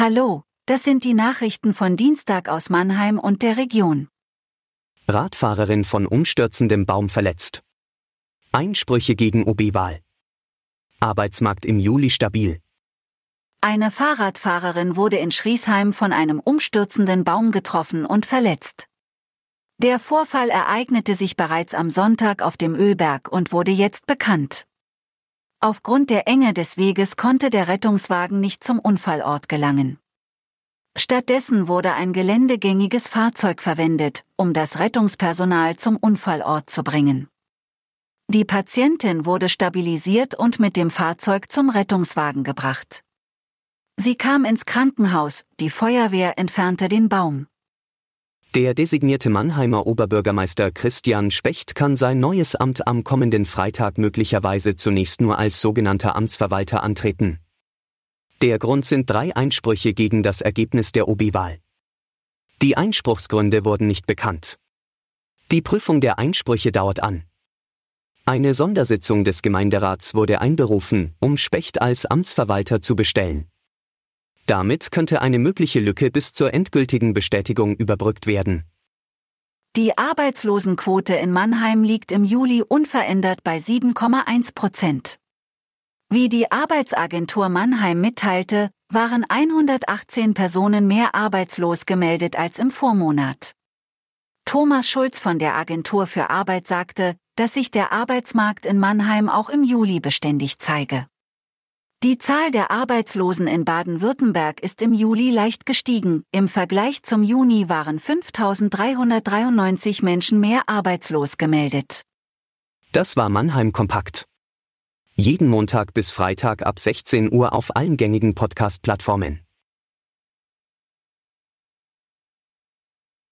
Hallo, das sind die Nachrichten von Dienstag aus Mannheim und der Region. Radfahrerin von umstürzendem Baum verletzt. Einsprüche gegen OB-Wahl. Arbeitsmarkt im Juli stabil. Eine Fahrradfahrerin wurde in Schriesheim von einem umstürzenden Baum getroffen und verletzt. Der Vorfall ereignete sich bereits am Sonntag auf dem Ölberg und wurde jetzt bekannt. Aufgrund der Enge des Weges konnte der Rettungswagen nicht zum Unfallort gelangen. Stattdessen wurde ein geländegängiges Fahrzeug verwendet, um das Rettungspersonal zum Unfallort zu bringen. Die Patientin wurde stabilisiert und mit dem Fahrzeug zum Rettungswagen gebracht. Sie kam ins Krankenhaus, die Feuerwehr entfernte den Baum. Der designierte Mannheimer Oberbürgermeister Christian Specht kann sein neues Amt am kommenden Freitag möglicherweise zunächst nur als sogenannter Amtsverwalter antreten. Der Grund sind drei Einsprüche gegen das Ergebnis der OB-Wahl. Die Einspruchsgründe wurden nicht bekannt. Die Prüfung der Einsprüche dauert an. Eine Sondersitzung des Gemeinderats wurde einberufen, um Specht als Amtsverwalter zu bestellen. Damit könnte eine mögliche Lücke bis zur endgültigen Bestätigung überbrückt werden. Die Arbeitslosenquote in Mannheim liegt im Juli unverändert bei 7,1 Prozent. Wie die Arbeitsagentur Mannheim mitteilte, waren 118 Personen mehr arbeitslos gemeldet als im Vormonat. Thomas Schulz von der Agentur für Arbeit sagte, dass sich der Arbeitsmarkt in Mannheim auch im Juli beständig zeige. Die Zahl der Arbeitslosen in Baden-Württemberg ist im Juli leicht gestiegen. Im Vergleich zum Juni waren 5.393 Menschen mehr arbeitslos gemeldet. Das war Mannheim Kompakt. Jeden Montag bis Freitag ab 16 Uhr auf allen gängigen Podcast-Plattformen.